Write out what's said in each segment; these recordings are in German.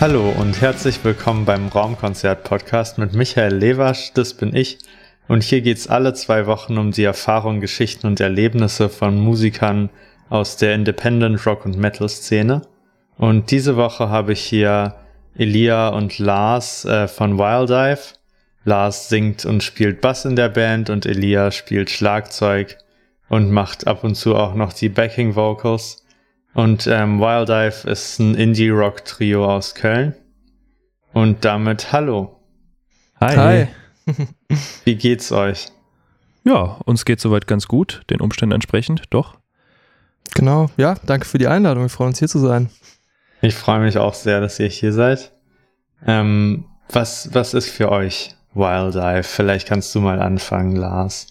Hallo und herzlich willkommen beim Raumkonzert-Podcast mit Michael Lewasch, das bin ich. Und hier geht's alle zwei Wochen um die Erfahrungen, Geschichten und Erlebnisse von Musikern aus der Independent Rock und Metal Szene. Und diese Woche habe ich hier Elia und Lars äh, von Wildive. Lars singt und spielt Bass in der Band und Elia spielt Schlagzeug und macht ab und zu auch noch die Backing Vocals. Und ähm, Wildive ist ein Indie-Rock-Trio aus Köln. Und damit hallo. Hi. Hi. Wie geht's euch? Ja, uns geht soweit ganz gut, den Umständen entsprechend, doch. Genau, ja, danke für die Einladung. Wir freuen uns hier zu sein. Ich freue mich auch sehr, dass ihr hier seid. Ähm, was, was ist für euch Wildive? Vielleicht kannst du mal anfangen, Lars.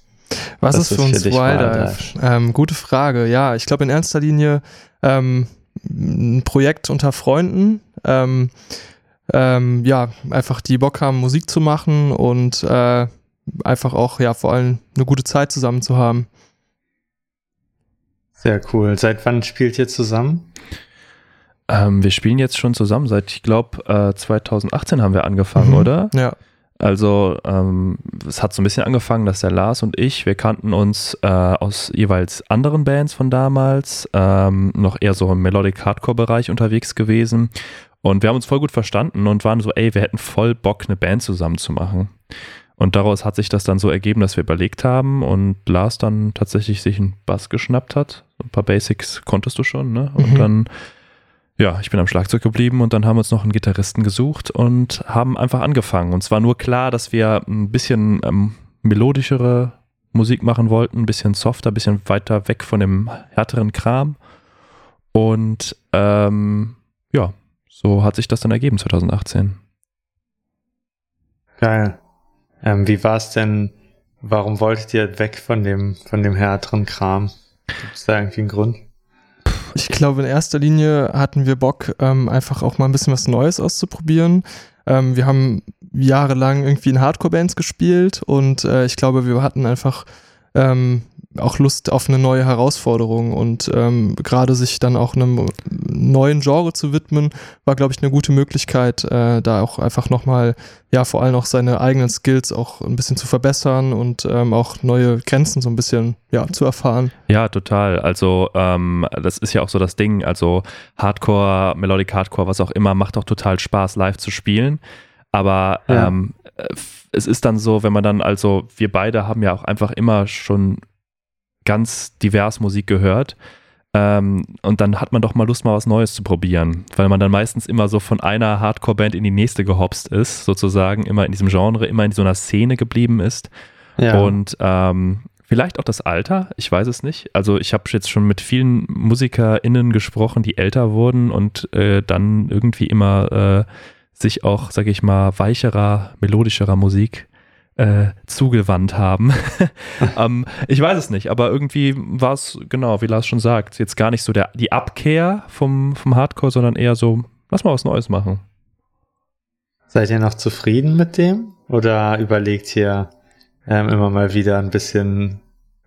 Was, was ist für uns für Wildive? Ähm, gute Frage. Ja, ich glaube in erster Linie ähm, ein Projekt unter Freunden. Ähm, ähm, ja, einfach die Bock haben, Musik zu machen und äh, einfach auch, ja, vor allem eine gute Zeit zusammen zu haben. Sehr cool. Seit wann spielt ihr zusammen? Ähm, wir spielen jetzt schon zusammen seit, ich glaube, äh, 2018 haben wir angefangen, mhm. oder? Ja. Also ähm, es hat so ein bisschen angefangen, dass der Lars und ich, wir kannten uns äh, aus jeweils anderen Bands von damals, ähm, noch eher so im Melodic Hardcore-Bereich unterwegs gewesen. Und wir haben uns voll gut verstanden und waren so, ey, wir hätten voll Bock, eine Band zusammen zu machen. Und daraus hat sich das dann so ergeben, dass wir überlegt haben und Lars dann tatsächlich sich einen Bass geschnappt hat. Ein paar Basics konntest du schon, ne? Und mhm. dann ja, ich bin am Schlagzeug geblieben und dann haben wir uns noch einen Gitarristen gesucht und haben einfach angefangen. Und zwar nur klar, dass wir ein bisschen ähm, melodischere Musik machen wollten, ein bisschen softer, ein bisschen weiter weg von dem härteren Kram. Und ähm, ja, so hat sich das dann ergeben 2018. Geil. Ähm, wie war es denn? Warum wolltet ihr weg von dem, von dem härteren Kram? Gibt es da irgendwie einen Grund? Ich glaube, in erster Linie hatten wir Bock, ähm, einfach auch mal ein bisschen was Neues auszuprobieren. Ähm, wir haben jahrelang irgendwie in Hardcore-Bands gespielt und äh, ich glaube, wir hatten einfach ähm, auch Lust auf eine neue Herausforderung und ähm, gerade sich dann auch einem neuen Genre zu widmen, war, glaube ich, eine gute Möglichkeit, äh, da auch einfach nochmal, ja, vor allem auch seine eigenen Skills auch ein bisschen zu verbessern und ähm, auch neue Grenzen so ein bisschen, ja, zu erfahren. Ja, total. Also, ähm, das ist ja auch so das Ding. Also, Hardcore, Melodic Hardcore, was auch immer, macht auch total Spaß, live zu spielen. Aber ja. ähm, es ist dann so, wenn man dann, also wir beide haben ja auch einfach immer schon ganz divers Musik gehört. Ähm, und dann hat man doch mal Lust, mal was Neues zu probieren, weil man dann meistens immer so von einer Hardcore-Band in die nächste gehopst ist, sozusagen, immer in diesem Genre, immer in so einer Szene geblieben ist. Ja. Und ähm, vielleicht auch das Alter, ich weiß es nicht. Also ich habe jetzt schon mit vielen MusikerInnen gesprochen, die älter wurden und äh, dann irgendwie immer äh, sich auch, sag ich mal, weicherer, melodischerer Musik äh, zugewandt haben. ähm, ich weiß es nicht, aber irgendwie war es, genau, wie Lars schon sagt, jetzt gar nicht so der, die Abkehr vom, vom Hardcore, sondern eher so, lass mal was Neues machen. Seid ihr noch zufrieden mit dem? Oder überlegt ihr ähm, immer mal wieder ein bisschen,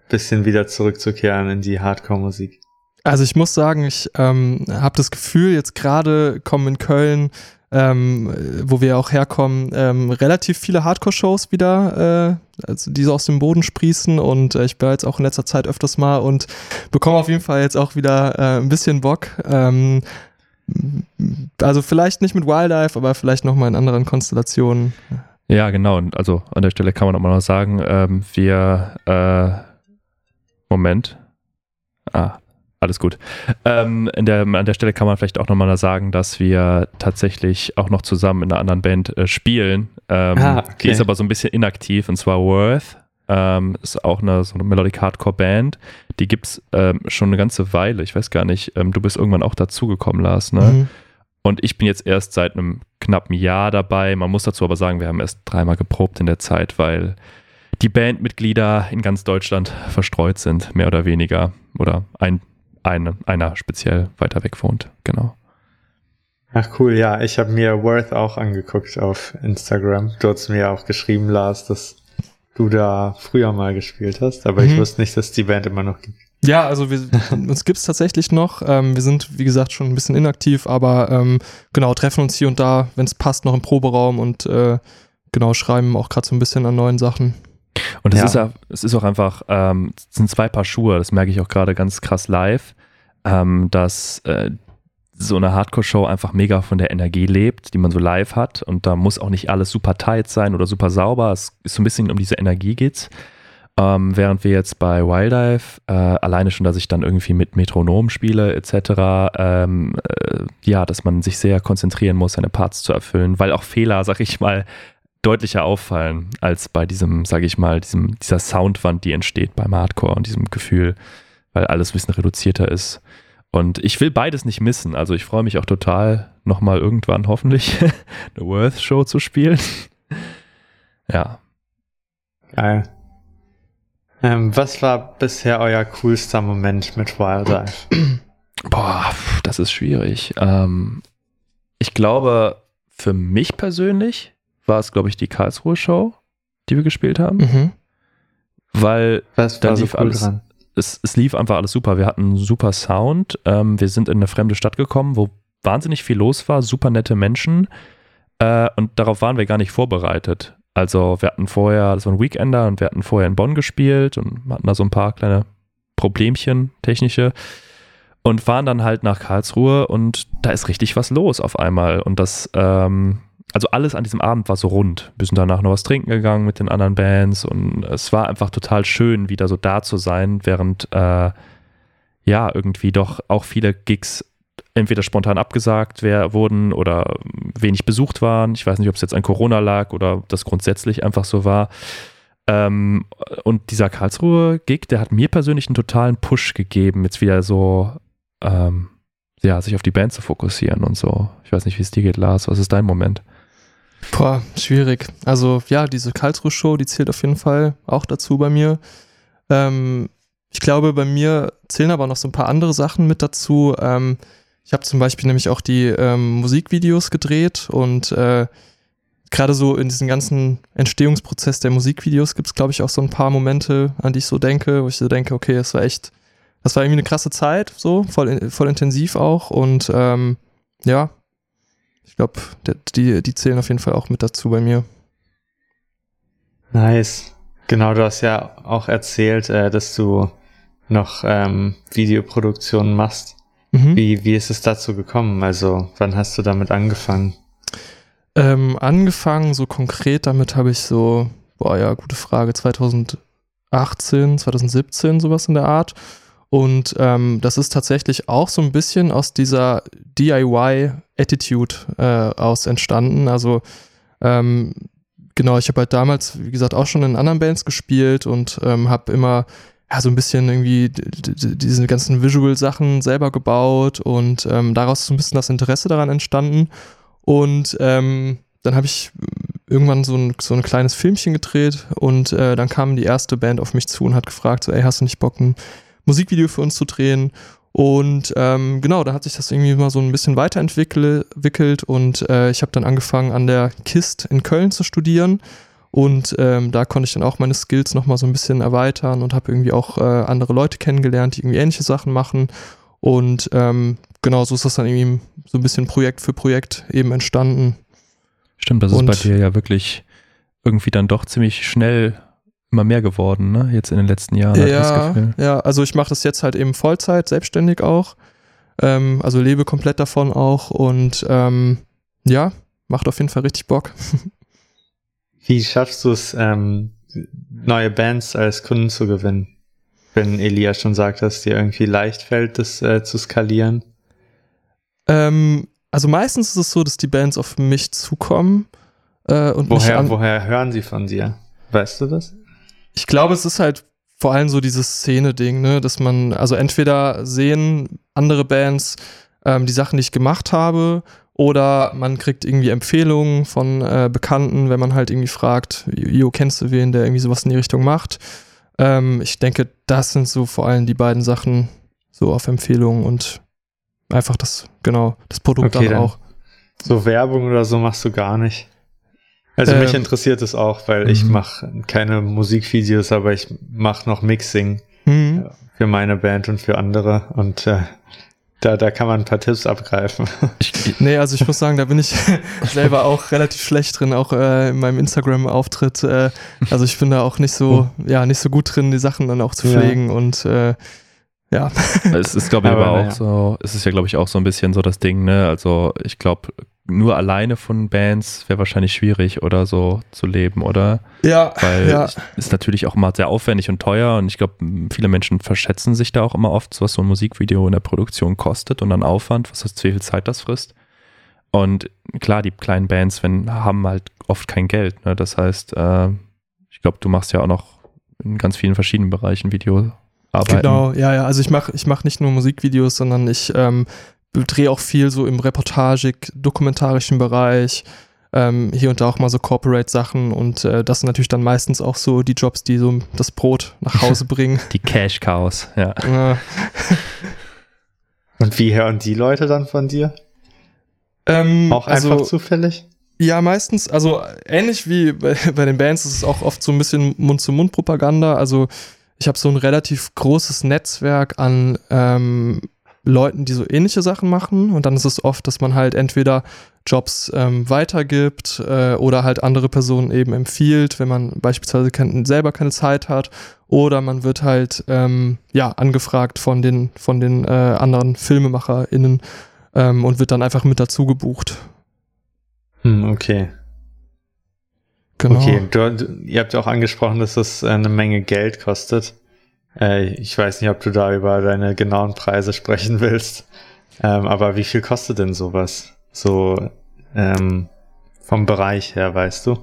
bisschen wieder zurückzukehren in die Hardcore-Musik? Also ich muss sagen, ich ähm, habe das Gefühl, jetzt gerade kommen in Köln ähm, wo wir auch herkommen, ähm, relativ viele Hardcore-Shows wieder, äh, also die so aus dem Boden sprießen und äh, ich bin jetzt auch in letzter Zeit öfters mal und bekomme auf jeden Fall jetzt auch wieder äh, ein bisschen Bock. Ähm, also vielleicht nicht mit Wildlife, aber vielleicht nochmal in anderen Konstellationen. Ja, genau. Und also an der Stelle kann man auch mal noch sagen, ähm, wir äh, Moment. Ah, alles gut. Ähm, der, an der Stelle kann man vielleicht auch nochmal sagen, dass wir tatsächlich auch noch zusammen in einer anderen Band äh, spielen. Ähm, ah, okay. Die ist aber so ein bisschen inaktiv und zwar Worth. Ähm, ist auch eine, so eine Melodic Hardcore Band. Die gibt es ähm, schon eine ganze Weile. Ich weiß gar nicht, ähm, du bist irgendwann auch dazugekommen, Lars, ne? Mhm. Und ich bin jetzt erst seit einem knappen Jahr dabei. Man muss dazu aber sagen, wir haben erst dreimal geprobt in der Zeit, weil die Bandmitglieder in ganz Deutschland verstreut sind, mehr oder weniger. Oder ein eine, einer speziell weiter weg wohnt. Genau. Ach cool, ja, ich habe mir Worth auch angeguckt auf Instagram. Du hast mir auch geschrieben, Lars, dass du da früher mal gespielt hast, aber mhm. ich wusste nicht, dass die Band immer noch gibt. Ja, also wir, uns gibt es tatsächlich noch. Ähm, wir sind, wie gesagt, schon ein bisschen inaktiv, aber ähm, genau, treffen uns hier und da, wenn es passt, noch im Proberaum und äh, genau, schreiben auch gerade so ein bisschen an neuen Sachen. Und es, ja. ist, ja, es ist auch einfach, ähm, es sind zwei Paar Schuhe, das merke ich auch gerade ganz krass live, ähm, dass äh, so eine Hardcore-Show einfach mega von der Energie lebt, die man so live hat. Und da muss auch nicht alles super tight sein oder super sauber. Es ist so ein bisschen um diese Energie geht's. Ähm, während wir jetzt bei Wildlife, äh, alleine schon, dass ich dann irgendwie mit Metronom spiele, etc., ähm, äh, ja, dass man sich sehr konzentrieren muss, seine Parts zu erfüllen, weil auch Fehler, sag ich mal, deutlicher auffallen als bei diesem, sag ich mal, diesem, dieser Soundwand, die entsteht beim Hardcore und diesem Gefühl, weil alles ein bisschen reduzierter ist. Und ich will beides nicht missen. Also ich freue mich auch total, nochmal irgendwann hoffentlich eine Worth-Show zu spielen. ja. Geil. Ähm, was war bisher euer coolster Moment mit Wildlife? Boah, das ist schwierig. Ähm, ich glaube, für mich persönlich war es, glaube ich, die Karlsruhe Show, die wir gespielt haben. Mhm. Weil Was da lief so cool alles, dran? Es, es, lief einfach alles super. Wir hatten einen super Sound. Ähm, wir sind in eine fremde Stadt gekommen, wo wahnsinnig viel los war, super nette Menschen. Äh, und darauf waren wir gar nicht vorbereitet. Also wir hatten vorher, das war ein Weekender und wir hatten vorher in Bonn gespielt und hatten da so ein paar kleine Problemchen, technische. Und fahren dann halt nach Karlsruhe und da ist richtig was los auf einmal. Und das, ähm, also alles an diesem Abend war so rund. Wir sind danach noch was trinken gegangen mit den anderen Bands und es war einfach total schön, wieder so da zu sein, während äh, ja irgendwie doch auch viele Gigs entweder spontan abgesagt wurden oder wenig besucht waren. Ich weiß nicht, ob es jetzt an Corona lag oder das grundsätzlich einfach so war. Ähm, und dieser Karlsruhe-Gig, der hat mir persönlich einen totalen Push gegeben, jetzt wieder so ähm, ja, sich auf die Band zu fokussieren und so. Ich weiß nicht, wie es dir geht, Lars. Was ist dein Moment? Boah, schwierig. Also ja, diese Karlsruhe-Show, die zählt auf jeden Fall auch dazu bei mir. Ähm, ich glaube, bei mir zählen aber noch so ein paar andere Sachen mit dazu. Ähm, ich habe zum Beispiel nämlich auch die ähm, Musikvideos gedreht und äh, gerade so in diesem ganzen Entstehungsprozess der Musikvideos gibt es, glaube ich, auch so ein paar Momente, an die ich so denke, wo ich so denke, okay, es war echt, das war irgendwie eine krasse Zeit, so, voll, voll intensiv auch und ähm, ja, ich glaube, die, die zählen auf jeden Fall auch mit dazu bei mir. Nice. Genau, du hast ja auch erzählt, äh, dass du noch ähm, Videoproduktionen machst. Mhm. Wie, wie ist es dazu gekommen? Also, wann hast du damit angefangen? Ähm, angefangen, so konkret damit habe ich so, boah, ja, gute Frage, 2018, 2017, sowas in der Art. Und ähm, das ist tatsächlich auch so ein bisschen aus dieser DIY-Attitude äh, aus entstanden. Also ähm, genau, ich habe halt damals, wie gesagt, auch schon in anderen Bands gespielt und ähm, habe immer ja, so ein bisschen irgendwie diese ganzen Visual-Sachen selber gebaut und ähm, daraus ist so ein bisschen das Interesse daran entstanden. Und ähm, dann habe ich irgendwann so ein, so ein kleines Filmchen gedreht und äh, dann kam die erste Band auf mich zu und hat gefragt, so, ey, hast du nicht Bock, ein Musikvideo für uns zu drehen. Und ähm, genau, da hat sich das irgendwie mal so ein bisschen weiterentwickelt und äh, ich habe dann angefangen an der KIST in Köln zu studieren. Und ähm, da konnte ich dann auch meine Skills nochmal so ein bisschen erweitern und habe irgendwie auch äh, andere Leute kennengelernt, die irgendwie ähnliche Sachen machen. Und ähm, genau, so ist das dann irgendwie so ein bisschen Projekt für Projekt eben entstanden. Stimmt, das und, ist bei dir ja wirklich irgendwie dann doch ziemlich schnell immer mehr geworden, ne? Jetzt in den letzten Jahren. Ja, ja, also ich mache das jetzt halt eben Vollzeit, selbstständig auch. Ähm, also lebe komplett davon auch und ähm, ja, macht auf jeden Fall richtig Bock. Wie schaffst du es, ähm, neue Bands als Kunden zu gewinnen? Wenn Elia schon sagt, dass dir irgendwie leicht fällt, das äh, zu skalieren. Ähm, also meistens ist es so, dass die Bands auf mich zukommen. Äh, und woher, woher hören sie von dir? Weißt du das? Ich glaube, es ist halt vor allem so dieses Szene-Ding, ne, dass man, also entweder sehen andere Bands ähm, die Sachen, die ich gemacht habe, oder man kriegt irgendwie Empfehlungen von äh, Bekannten, wenn man halt irgendwie fragt, Jo, kennst du wen, der irgendwie sowas in die Richtung macht? Ähm, ich denke, das sind so vor allem die beiden Sachen, so auf Empfehlungen und einfach das, genau, das Produkt okay, dann auch. So Werbung oder so machst du gar nicht. Also mich ähm, interessiert es auch, weil ich mhm. mache keine Musikvideos, aber ich mache noch Mixing. Mhm. für meine Band und für andere. Und äh, da, da kann man ein paar Tipps abgreifen. Ich, nee, also ich muss sagen, da bin ich selber auch relativ schlecht drin, auch äh, in meinem Instagram-Auftritt. Äh, also ich bin da auch nicht so, oh. ja, nicht so gut drin, die Sachen dann auch zu pflegen ja. und äh, ja. Es ist, glaube ich, aber, aber auch ja. so, es ist ja, glaube ich, auch so ein bisschen so das Ding, ne? Also ich glaube, nur alleine von Bands wäre wahrscheinlich schwierig oder so zu leben, oder? Ja. Weil ja. ist natürlich auch immer sehr aufwendig und teuer und ich glaube, viele Menschen verschätzen sich da auch immer oft, was so ein Musikvideo in der Produktion kostet und dann Aufwand, was heißt, wie viel Zeit das frisst. Und klar, die kleinen Bands wenn, haben halt oft kein Geld. Ne? Das heißt, äh, ich glaube, du machst ja auch noch in ganz vielen verschiedenen Bereichen Videoarbeiten. Genau, ja, ja. Also ich mache ich mach nicht nur Musikvideos, sondern ich ähm, drehe auch viel so im reportagig, dokumentarischen Bereich. Ähm, hier und da auch mal so Corporate-Sachen und äh, das sind natürlich dann meistens auch so die Jobs, die so das Brot nach Hause bringen. Die Cash-Cows, ja. ja. und wie hören die Leute dann von dir? Ähm, auch einfach also, zufällig? Ja, meistens, also ähnlich wie bei, bei den Bands ist es auch oft so ein bisschen Mund-zu-Mund-Propaganda. Also ich habe so ein relativ großes Netzwerk an ähm, Leuten, die so ähnliche Sachen machen. Und dann ist es oft, dass man halt entweder Jobs ähm, weitergibt äh, oder halt andere Personen eben empfiehlt, wenn man beispielsweise kein, selber keine Zeit hat. Oder man wird halt ähm, ja angefragt von den, von den äh, anderen FilmemacherInnen ähm, und wird dann einfach mit dazu gebucht. Hm, okay. Genau. Okay, du, du, ihr habt ja auch angesprochen, dass das eine Menge Geld kostet. Äh, ich weiß nicht, ob du da über deine genauen Preise sprechen willst. Ähm, aber wie viel kostet denn sowas? So ähm, vom Bereich her, weißt du?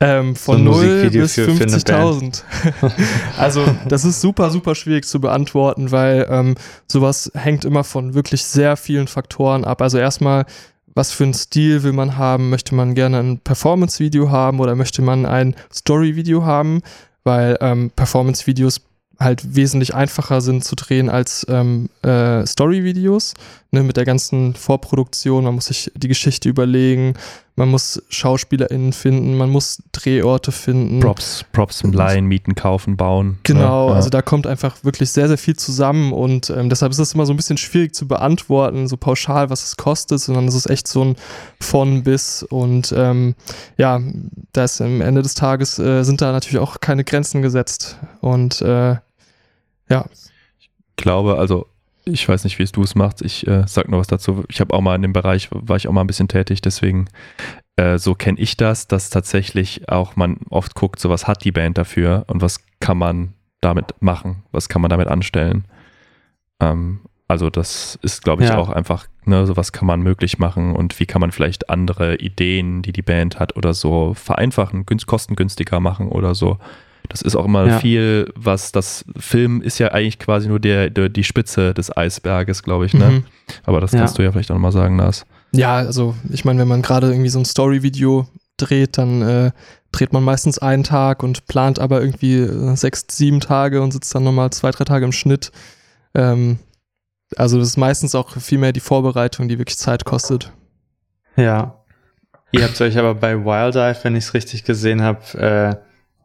Ähm, von so 0 bis 50.000. also das ist super, super schwierig zu beantworten, weil ähm, sowas hängt immer von wirklich sehr vielen Faktoren ab. Also erstmal, was für einen Stil will man haben? Möchte man gerne ein Performance-Video haben oder möchte man ein Story-Video haben? Weil ähm, Performance-Videos halt wesentlich einfacher sind zu drehen als ähm, äh, Story-Videos, ne, mit der ganzen Vorproduktion. Man muss sich die Geschichte überlegen, man muss SchauspielerInnen finden, man muss Drehorte finden. Props, Props im Leihen, Mieten, kaufen, bauen. Genau, ja, also da kommt einfach wirklich sehr, sehr viel zusammen und ähm, deshalb ist es immer so ein bisschen schwierig zu beantworten, so pauschal, was es kostet, sondern es ist echt so ein von bis und ähm, ja, da ist am Ende des Tages äh, sind da natürlich auch keine Grenzen gesetzt und äh, ja. Ich glaube, also ich weiß nicht, wie es du es machst. Ich äh, sag nur was dazu. Ich habe auch mal in dem Bereich, war ich auch mal ein bisschen tätig, deswegen äh, so kenne ich das, dass tatsächlich auch man oft guckt, so was hat die Band dafür und was kann man damit machen, was kann man damit anstellen. Ähm, also das ist, glaube ich, ja. auch einfach, ne, so was kann man möglich machen und wie kann man vielleicht andere Ideen, die die Band hat oder so vereinfachen, kostengünstiger machen oder so. Das ist auch immer ja. viel, was das Film ist ja eigentlich quasi nur der, der die Spitze des Eisberges, glaube ich. Ne? Mhm. Aber das kannst ja. du ja vielleicht auch nochmal sagen, Lars. Ja, also ich meine, wenn man gerade irgendwie so ein Story-Video dreht, dann äh, dreht man meistens einen Tag und plant aber irgendwie äh, sechs, sieben Tage und sitzt dann nochmal zwei, drei Tage im Schnitt. Ähm, also das ist meistens auch viel mehr die Vorbereitung, die wirklich Zeit kostet. Ja. Ihr habt euch aber bei Wild Eye, wenn ich es richtig gesehen habe, äh,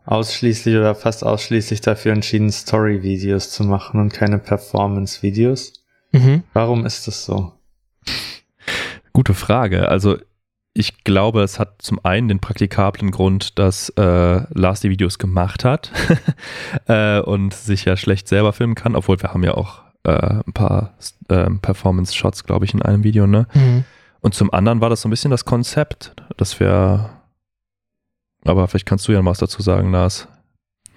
ausschließlich oder fast ausschließlich dafür entschieden, Story-Videos zu machen und keine Performance-Videos. Mhm. Warum ist das so? Gute Frage. Also ich glaube, es hat zum einen den praktikablen Grund, dass äh, Lars die Videos gemacht hat äh, und sich ja schlecht selber filmen kann, obwohl wir haben ja auch äh, ein paar äh, Performance-Shots, glaube ich, in einem Video, ne? Mhm. Und zum anderen war das so ein bisschen das Konzept, dass wir aber vielleicht kannst du ja mal was dazu sagen, Lars.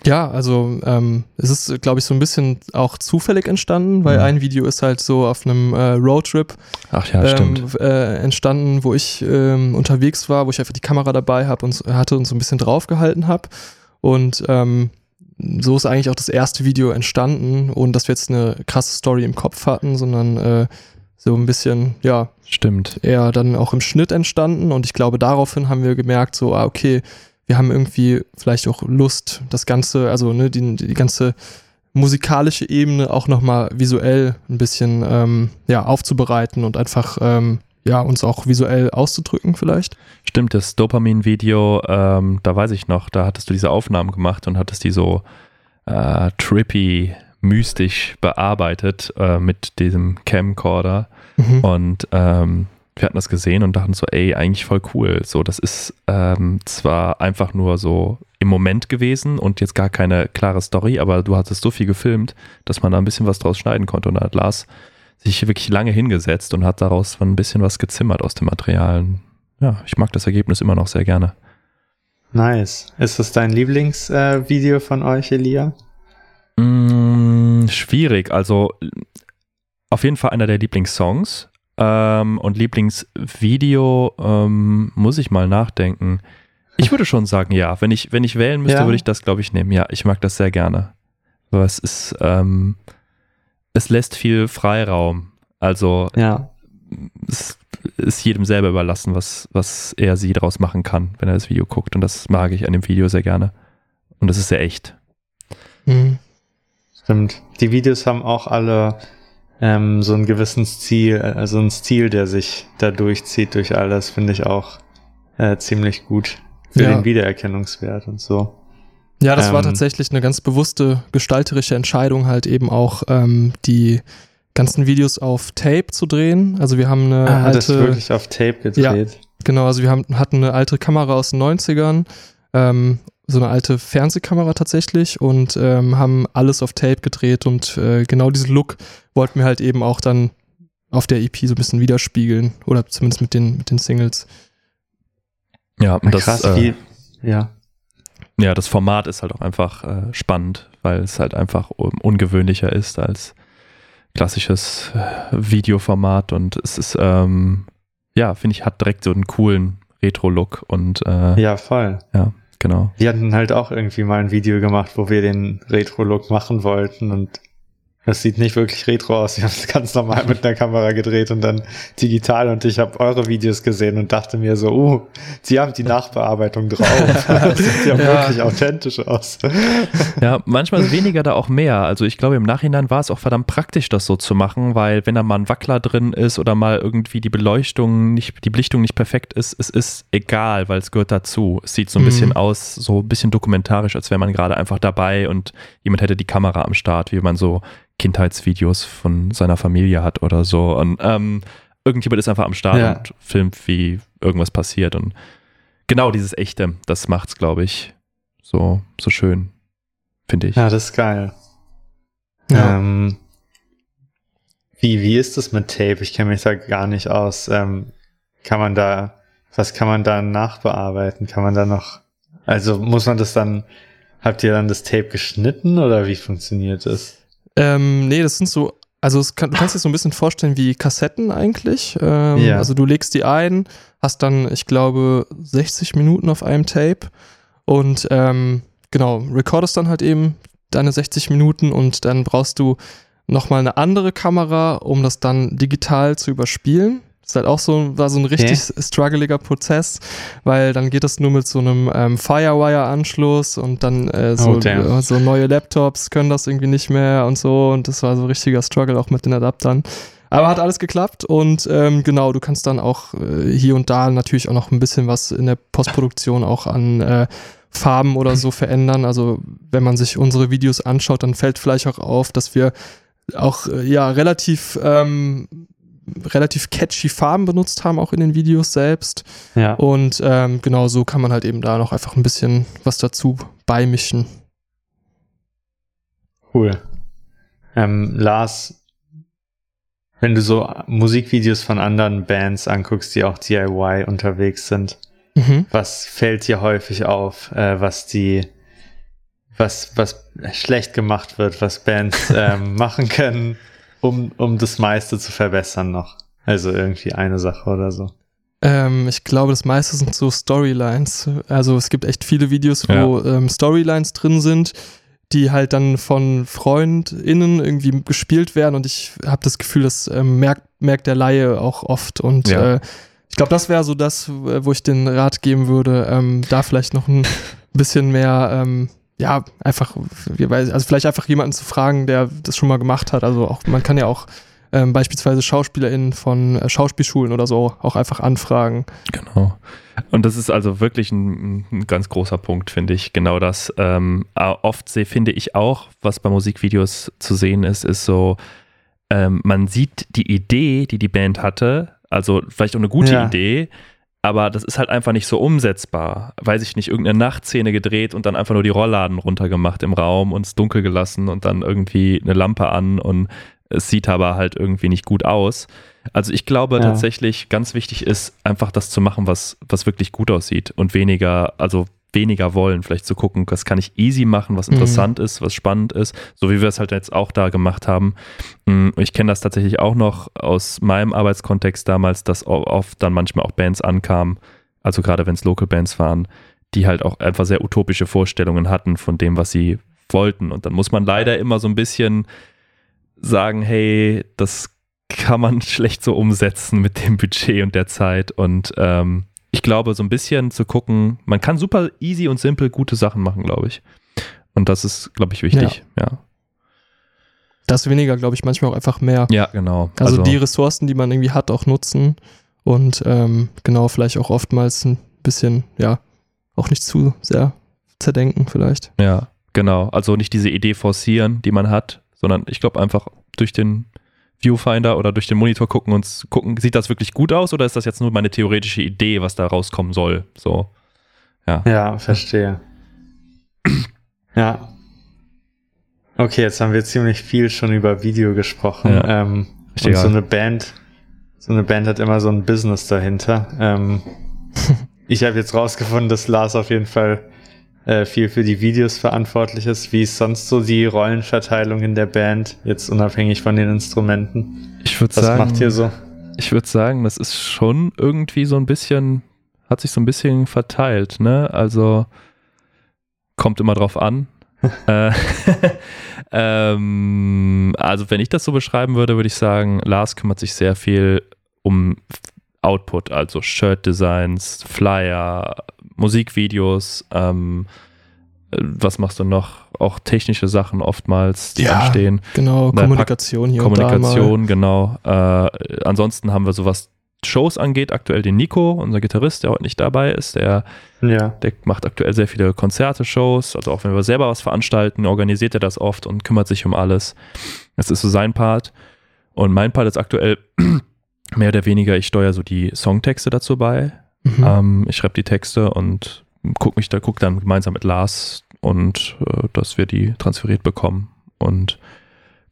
Ja, also ähm, es ist, glaube ich, so ein bisschen auch zufällig entstanden, weil ja. ein Video ist halt so auf einem äh, Roadtrip Ach ja, ähm, äh, entstanden, wo ich ähm, unterwegs war, wo ich einfach die Kamera dabei habe und hatte und so ein bisschen draufgehalten habe. Und ähm, so ist eigentlich auch das erste Video entstanden, ohne dass wir jetzt eine krasse Story im Kopf hatten, sondern äh, so ein bisschen, ja, stimmt. Eher dann auch im Schnitt entstanden. Und ich glaube, daraufhin haben wir gemerkt, so, ah, okay, wir haben irgendwie vielleicht auch Lust, das Ganze, also ne, die, die ganze musikalische Ebene auch nochmal visuell ein bisschen ähm, ja, aufzubereiten und einfach ähm, ja, uns auch visuell auszudrücken vielleicht. Stimmt, das Dopamin-Video, ähm, da weiß ich noch, da hattest du diese Aufnahmen gemacht und hattest die so äh, trippy mystisch bearbeitet äh, mit diesem Camcorder. Mhm. Und ähm, wir hatten das gesehen und dachten so, ey, eigentlich voll cool. So, das ist ähm, zwar einfach nur so im Moment gewesen und jetzt gar keine klare Story, aber du hattest so viel gefilmt, dass man da ein bisschen was draus schneiden konnte. Und da hat Lars sich wirklich lange hingesetzt und hat daraus ein bisschen was gezimmert aus dem Material. Ja, ich mag das Ergebnis immer noch sehr gerne. Nice. Ist das dein Lieblingsvideo äh, von euch, Elia? Mm, schwierig. Also auf jeden Fall einer der Lieblingssongs. Ähm, und Lieblingsvideo ähm, muss ich mal nachdenken. Ich würde schon sagen, ja. Wenn ich, wenn ich wählen müsste, ja. würde ich das, glaube ich, nehmen. Ja, ich mag das sehr gerne. Aber es ist, ähm, es lässt viel Freiraum. Also ja. es ist jedem selber überlassen, was, was er sie daraus machen kann, wenn er das Video guckt. Und das mag ich an dem Video sehr gerne. Und das ist sehr echt. Mhm. Stimmt. Die Videos haben auch alle ähm, so einen gewissen Stil, also einen Stil, der sich da durchzieht durch alles, finde ich auch äh, ziemlich gut für ja. den Wiedererkennungswert und so. Ja, das ähm, war tatsächlich eine ganz bewusste gestalterische Entscheidung, halt eben auch ähm, die ganzen Videos auf Tape zu drehen. Also wir haben eine ah, alte... das wirklich auf Tape gedreht. Ja, genau, also wir haben, hatten eine alte Kamera aus den 90ern, ähm, so eine alte Fernsehkamera tatsächlich und ähm, haben alles auf Tape gedreht und äh, genau diesen Look wollten wir halt eben auch dann auf der EP so ein bisschen widerspiegeln oder zumindest mit den, mit den Singles. Ja, und das, krass, äh, ja. Ja, das Format ist halt auch einfach äh, spannend, weil es halt einfach ungewöhnlicher ist als klassisches äh, Videoformat und es ist, ähm, ja, finde ich, hat direkt so einen coolen Retro-Look und äh, ja, voll. Ja, genau. Wir hatten halt auch irgendwie mal ein Video gemacht, wo wir den Retro-Look machen wollten und das sieht nicht wirklich retro aus. Wir haben es ganz normal mit einer Kamera gedreht und dann digital und ich habe eure Videos gesehen und dachte mir so, uh, sie haben die Nachbearbeitung drauf. das sieht ja, ja wirklich authentisch aus. ja, manchmal ist weniger da auch mehr. Also ich glaube, im Nachhinein war es auch verdammt praktisch, das so zu machen, weil wenn da mal ein Wackler drin ist oder mal irgendwie die Beleuchtung nicht, die Belichtung nicht perfekt ist, es ist egal, weil es gehört dazu. Es sieht so ein mhm. bisschen aus, so ein bisschen dokumentarisch, als wäre man gerade einfach dabei und jemand hätte die Kamera am Start, wie man so Kindheitsvideos von seiner Familie hat oder so. Und ähm, irgendjemand ist einfach am Start ja. und filmt, wie irgendwas passiert. Und genau dieses Echte, das macht's, glaube ich, so, so schön, finde ich. Ja, das ist geil. Ja. Ähm, wie, wie ist das mit Tape? Ich kenne mich da gar nicht aus. Ähm, kann man da, was kann man da nachbearbeiten? Kann man da noch, also muss man das dann, habt ihr dann das Tape geschnitten oder wie funktioniert das? Ähm, nee, das sind so, also kann, du kannst dir so ein bisschen vorstellen wie Kassetten eigentlich. Ähm, ja. Also du legst die ein, hast dann, ich glaube, 60 Minuten auf einem Tape und ähm, genau, recordest dann halt eben deine 60 Minuten und dann brauchst du nochmal eine andere Kamera, um das dann digital zu überspielen. Das ist halt auch so, war so ein richtig okay. struggleiger Prozess, weil dann geht das nur mit so einem ähm, Firewire-Anschluss und dann äh, so, oh, so neue Laptops können das irgendwie nicht mehr und so und das war so ein richtiger Struggle auch mit den Adaptern. Aber hat alles geklappt und ähm, genau, du kannst dann auch äh, hier und da natürlich auch noch ein bisschen was in der Postproduktion auch an äh, Farben oder so verändern. Also wenn man sich unsere Videos anschaut, dann fällt vielleicht auch auf, dass wir auch äh, ja relativ ähm, relativ catchy Farben benutzt haben, auch in den Videos selbst. Ja. Und ähm, genau so kann man halt eben da noch einfach ein bisschen was dazu beimischen. Cool. Ähm, Lars, wenn du so Musikvideos von anderen Bands anguckst, die auch DIY unterwegs sind, mhm. was fällt dir häufig auf, äh, was die, was, was schlecht gemacht wird, was Bands ähm, machen können, um, um das meiste zu verbessern noch. Also irgendwie eine Sache oder so. Ähm, ich glaube, das meiste sind so Storylines. Also es gibt echt viele Videos, wo ja. ähm, Storylines drin sind, die halt dann von FreundInnen irgendwie gespielt werden und ich habe das Gefühl, das ähm, merkt, merkt der Laie auch oft und ja. äh, ich glaube, das wäre so das, wo ich den Rat geben würde, ähm, da vielleicht noch ein bisschen mehr ähm, ja, einfach, also vielleicht einfach jemanden zu fragen, der das schon mal gemacht hat. Also auch, man kann ja auch ähm, beispielsweise SchauspielerInnen von äh, Schauspielschulen oder so auch einfach anfragen. Genau. Und das ist also wirklich ein, ein ganz großer Punkt, finde ich. Genau das. Ähm, oft sehe, finde ich auch, was bei Musikvideos zu sehen ist, ist so, ähm, man sieht die Idee, die die Band hatte, also vielleicht auch eine gute ja. Idee, aber das ist halt einfach nicht so umsetzbar. Weiß ich nicht, irgendeine Nachtszene gedreht und dann einfach nur die Rollladen runtergemacht im Raum und es dunkel gelassen und dann irgendwie eine Lampe an und es sieht aber halt irgendwie nicht gut aus. Also ich glaube ja. tatsächlich, ganz wichtig ist, einfach das zu machen, was, was wirklich gut aussieht und weniger, also weniger wollen, vielleicht zu gucken, was kann ich easy machen, was mhm. interessant mhm. ist, was spannend ist, so wie wir es halt jetzt auch da gemacht haben. Mm, ich kenne das tatsächlich auch noch aus meinem Arbeitskontext damals, dass oft dann manchmal auch Bands ankamen, also gerade wenn es Local Bands waren, die halt auch einfach sehr utopische Vorstellungen hatten von dem, was sie wollten. Und dann muss man leider immer so ein bisschen sagen, hey, das kann man schlecht so umsetzen mit dem Budget und der Zeit und ähm, ich glaube, so ein bisschen zu gucken, man kann super easy und simpel gute Sachen machen, glaube ich. Und das ist, glaube ich, wichtig, ja. ja. Das weniger, glaube ich, manchmal auch einfach mehr. Ja, genau. Also, also die Ressourcen, die man irgendwie hat, auch nutzen und ähm, genau, vielleicht auch oftmals ein bisschen, ja, auch nicht zu sehr zerdenken vielleicht. Ja, genau. Also nicht diese Idee forcieren, die man hat, sondern ich glaube einfach durch den Viewfinder oder durch den Monitor gucken und gucken, sieht das wirklich gut aus oder ist das jetzt nur meine theoretische Idee, was da rauskommen soll? So. Ja. Ja, verstehe. ja. Okay, jetzt haben wir ziemlich viel schon über Video gesprochen. Ja. Ähm, und so eine Band, so eine Band hat immer so ein Business dahinter. Ähm, ich habe jetzt rausgefunden, dass Lars auf jeden Fall äh, viel für die Videos verantwortlich ist. Wie ist sonst so die Rollenverteilung in der Band, jetzt unabhängig von den Instrumenten? Ich würde sagen, macht ihr so? Ich würde sagen, das ist schon irgendwie so ein bisschen, hat sich so ein bisschen verteilt, ne? Also kommt immer drauf an. äh, ähm, also wenn ich das so beschreiben würde, würde ich sagen, Lars kümmert sich sehr viel um Output, also Shirt-Designs, Flyer, Musikvideos, ähm, äh, was machst du noch? Auch technische Sachen oftmals, die ja, anstehen. Genau, Kommunikation hier Kommunikation, genau. Äh, ansonsten haben wir so was Shows angeht, aktuell den Nico, unser Gitarrist, der heute nicht dabei ist. Der, ja. der macht aktuell sehr viele Konzerte, Shows. Also auch wenn wir selber was veranstalten, organisiert er das oft und kümmert sich um alles. Das ist so sein Part. Und mein Part ist aktuell mehr oder weniger, ich steuere so die Songtexte dazu bei. Mhm. Ähm, ich schreibe die Texte und guck mich da, guck dann gemeinsam mit Lars und äh, dass wir die transferiert bekommen. Und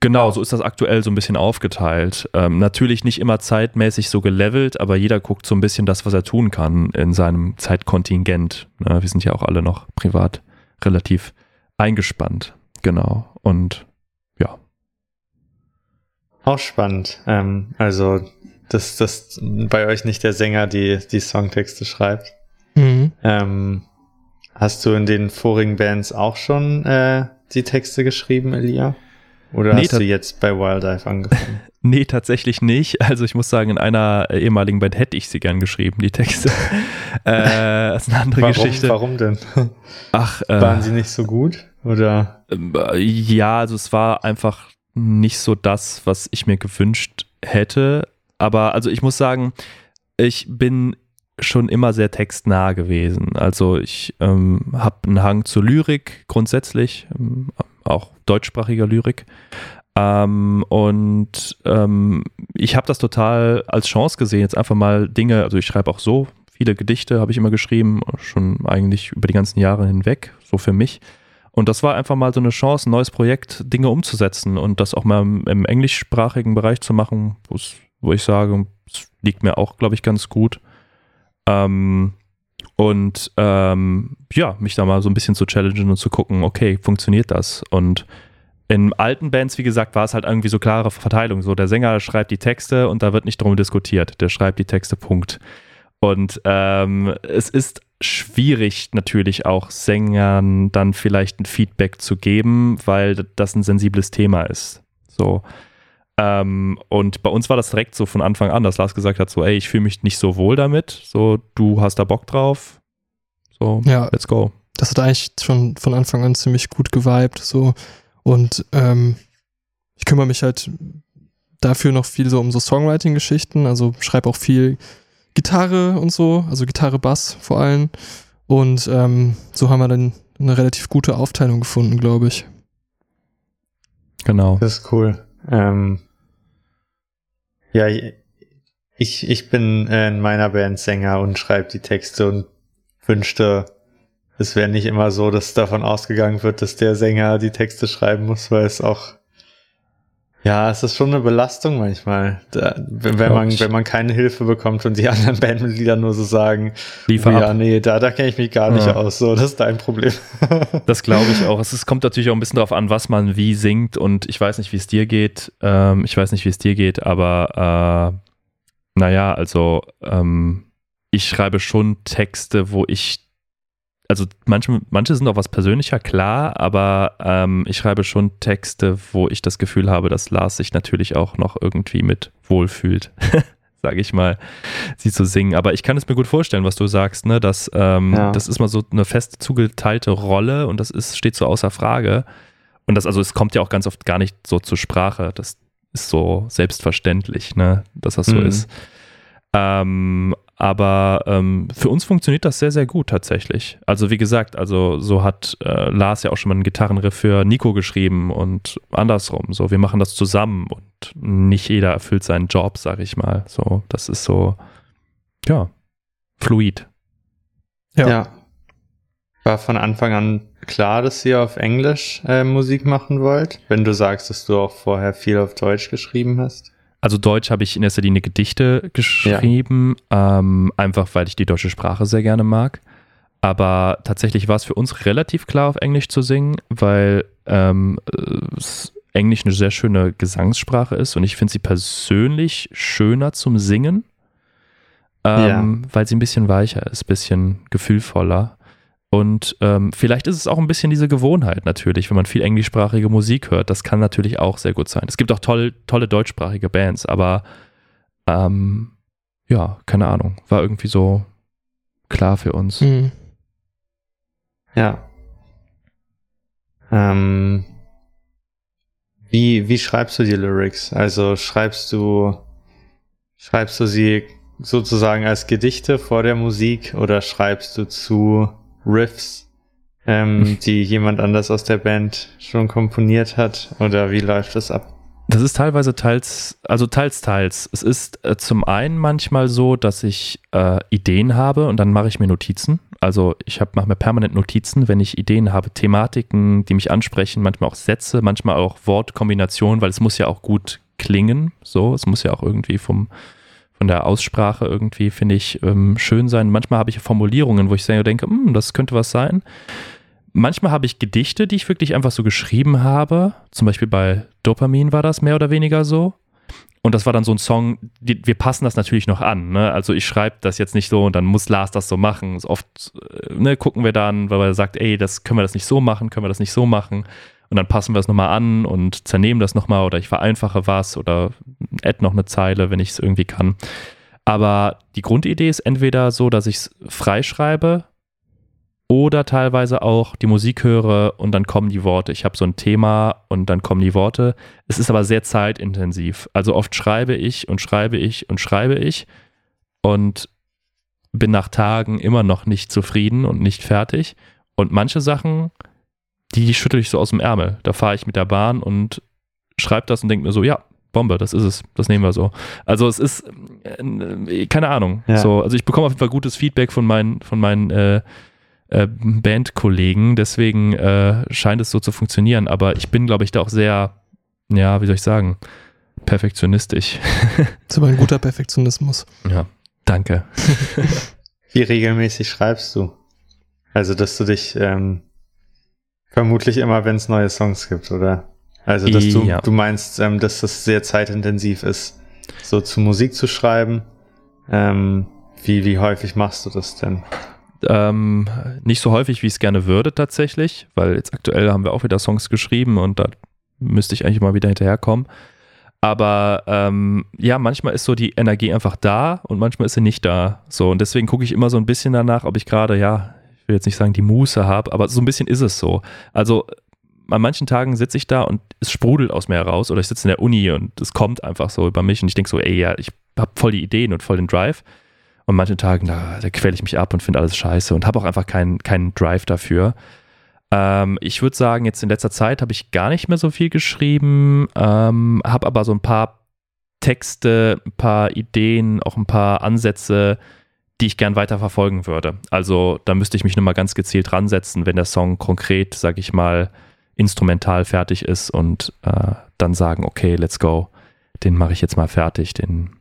genau, so ist das aktuell so ein bisschen aufgeteilt. Ähm, natürlich nicht immer zeitmäßig so gelevelt, aber jeder guckt so ein bisschen das, was er tun kann in seinem Zeitkontingent. Ne? Wir sind ja auch alle noch privat relativ eingespannt. Genau. Und ja. Auch spannend. Ähm, also dass, dass bei euch nicht der Sänger die, die Songtexte schreibt. Mhm. Ähm, hast du in den vorigen Bands auch schon äh, die Texte geschrieben, Elia? Oder nee, hast du jetzt bei Wildlife angefangen? nee, tatsächlich nicht. Also ich muss sagen, in einer ehemaligen Band hätte ich sie gern geschrieben, die Texte. äh, das ist eine andere warum, Geschichte. Warum denn? Ach, äh, Waren sie nicht so gut? Oder? Ja, also es war einfach nicht so das, was ich mir gewünscht hätte. Aber also ich muss sagen, ich bin schon immer sehr textnah gewesen. Also ich ähm, habe einen Hang zur Lyrik grundsätzlich, ähm, auch deutschsprachiger Lyrik. Ähm, und ähm, ich habe das total als Chance gesehen, jetzt einfach mal Dinge, also ich schreibe auch so, viele Gedichte habe ich immer geschrieben, schon eigentlich über die ganzen Jahre hinweg, so für mich. Und das war einfach mal so eine Chance, ein neues Projekt, Dinge umzusetzen und das auch mal im, im englischsprachigen Bereich zu machen, wo es wo ich sage, liegt mir auch, glaube ich, ganz gut. Ähm, und ähm, ja, mich da mal so ein bisschen zu challengen und zu gucken, okay, funktioniert das? Und in alten Bands, wie gesagt, war es halt irgendwie so klare Verteilung. So, der Sänger schreibt die Texte und da wird nicht drum diskutiert. Der schreibt die Texte, Punkt. Und ähm, es ist schwierig natürlich auch Sängern dann vielleicht ein Feedback zu geben, weil das ein sensibles Thema ist. So. Ähm, und bei uns war das direkt so von Anfang an, dass Lars gesagt hat, so, ey, ich fühle mich nicht so wohl damit, so, du hast da Bock drauf, so, ja, let's go. Das hat eigentlich schon von Anfang an ziemlich gut geweibt, so, und ähm, ich kümmere mich halt dafür noch viel so um so Songwriting-Geschichten, also schreibe auch viel Gitarre und so, also Gitarre, Bass vor allem. Und ähm, so haben wir dann eine relativ gute Aufteilung gefunden, glaube ich. Genau. Das ist cool. Ähm, ja, ich, ich bin in meiner Band Sänger und schreibe die Texte und wünschte, es wäre nicht immer so, dass davon ausgegangen wird, dass der Sänger die Texte schreiben muss, weil es auch ja, es ist schon eine Belastung manchmal, da, wenn, wenn man wenn man keine Hilfe bekommt und die anderen Bandmitglieder nur so sagen, Liefer ja, ab. nee, da, da kenne ich mich gar nicht ja. aus, so, das ist dein Problem. das glaube ich auch. Es ist, kommt natürlich auch ein bisschen darauf an, was man wie singt und ich weiß nicht, wie es dir geht. Ähm, ich weiß nicht, wie es dir geht, aber äh, naja, also ähm, ich schreibe schon Texte, wo ich also manche, manche sind auch was persönlicher, klar, aber ähm, ich schreibe schon Texte, wo ich das Gefühl habe, dass Lars sich natürlich auch noch irgendwie mit wohlfühlt, sage ich mal, sie zu singen. Aber ich kann es mir gut vorstellen, was du sagst, ne? Dass ähm, ja. das ist mal so eine fest zugeteilte Rolle und das ist, steht so außer Frage. Und das, also es kommt ja auch ganz oft gar nicht so zur Sprache. Das ist so selbstverständlich, ne, dass das so mhm. ist. Ähm, aber ähm, für uns funktioniert das sehr, sehr gut tatsächlich. Also wie gesagt, also so hat äh, Lars ja auch schon mal einen Gitarrenriff für Nico geschrieben und andersrum. So, wir machen das zusammen und nicht jeder erfüllt seinen Job, sag ich mal. So, das ist so, ja, fluid. Ja. ja. War von Anfang an klar, dass ihr auf Englisch äh, Musik machen wollt, wenn du sagst, dass du auch vorher viel auf Deutsch geschrieben hast? Also Deutsch habe ich in erster Linie Gedichte geschrieben, ja. ähm, einfach weil ich die deutsche Sprache sehr gerne mag. Aber tatsächlich war es für uns relativ klar, auf Englisch zu singen, weil ähm, Englisch eine sehr schöne Gesangssprache ist und ich finde sie persönlich schöner zum Singen, ähm, ja. weil sie ein bisschen weicher ist, ein bisschen gefühlvoller. Und ähm, vielleicht ist es auch ein bisschen diese Gewohnheit natürlich, wenn man viel englischsprachige Musik hört. Das kann natürlich auch sehr gut sein. Es gibt auch toll, tolle deutschsprachige Bands, aber ähm, ja, keine Ahnung. War irgendwie so klar für uns. Mhm. Ja. Ähm, wie, wie schreibst du die Lyrics? Also schreibst du, schreibst du sie sozusagen als Gedichte vor der Musik oder schreibst du zu Riffs, ähm, die jemand anders aus der Band schon komponiert hat? Oder wie läuft das ab? Das ist teilweise teils, also teils, teils. Es ist äh, zum einen manchmal so, dass ich äh, Ideen habe und dann mache ich mir Notizen. Also ich mache mir permanent Notizen, wenn ich Ideen habe, Thematiken, die mich ansprechen, manchmal auch Sätze, manchmal auch Wortkombinationen, weil es muss ja auch gut klingen. So, es muss ja auch irgendwie vom, von der Aussprache irgendwie, finde ich, ähm, schön sein. Manchmal habe ich Formulierungen, wo ich denke, hm, das könnte was sein. Manchmal habe ich Gedichte, die ich wirklich einfach so geschrieben habe. Zum Beispiel bei Dopamin war das mehr oder weniger so. Und das war dann so ein Song, die, wir passen das natürlich noch an. Ne? Also ich schreibe das jetzt nicht so und dann muss Lars das so machen. So oft äh, ne, gucken wir dann, weil er sagt, ey, das können wir das nicht so machen, können wir das nicht so machen. Und dann passen wir es nochmal an und zernehmen das nochmal oder ich vereinfache was oder add noch eine Zeile, wenn ich es irgendwie kann. Aber die Grundidee ist entweder so, dass ich es freischreibe oder teilweise auch die Musik höre und dann kommen die Worte. Ich habe so ein Thema und dann kommen die Worte. Es ist aber sehr zeitintensiv. Also oft schreibe ich und schreibe ich und schreibe ich und bin nach Tagen immer noch nicht zufrieden und nicht fertig. Und manche Sachen die schüttel ich so aus dem Ärmel. Da fahre ich mit der Bahn und schreibe das und denke mir so, ja, Bombe, das ist es, das nehmen wir so. Also es ist, äh, keine Ahnung. Ja. So, also ich bekomme auf jeden Fall gutes Feedback von meinen, von meinen äh, äh, Bandkollegen, deswegen äh, scheint es so zu funktionieren. Aber ich bin, glaube ich, da auch sehr, ja, wie soll ich sagen, perfektionistisch. Das ist aber ein guter Perfektionismus. Ja, danke. wie regelmäßig schreibst du? Also, dass du dich ähm, Vermutlich immer, wenn es neue Songs gibt, oder? Also, dass du, ja. du meinst, ähm, dass das sehr zeitintensiv ist, so zu Musik zu schreiben. Ähm, wie, wie häufig machst du das denn? Ähm, nicht so häufig, wie ich es gerne würde, tatsächlich, weil jetzt aktuell haben wir auch wieder Songs geschrieben und da müsste ich eigentlich mal wieder hinterherkommen. Aber ähm, ja, manchmal ist so die Energie einfach da und manchmal ist sie nicht da. So, und deswegen gucke ich immer so ein bisschen danach, ob ich gerade, ja, will jetzt nicht sagen, die Muße habe, aber so ein bisschen ist es so. Also an manchen Tagen sitze ich da und es sprudelt aus mir heraus oder ich sitze in der Uni und es kommt einfach so über mich und ich denke so, ey, ja, ich habe voll die Ideen und voll den Drive. Und manchen Tagen, da, da quäle ich mich ab und finde alles scheiße und habe auch einfach keinen keinen Drive dafür. Ähm, ich würde sagen, jetzt in letzter Zeit habe ich gar nicht mehr so viel geschrieben, ähm, habe aber so ein paar Texte, ein paar Ideen, auch ein paar Ansätze, die ich gern weiter verfolgen würde. Also da müsste ich mich nur mal ganz gezielt ransetzen, wenn der Song konkret, sag ich mal, instrumental fertig ist und äh, dann sagen, okay, let's go, den mache ich jetzt mal fertig. Den,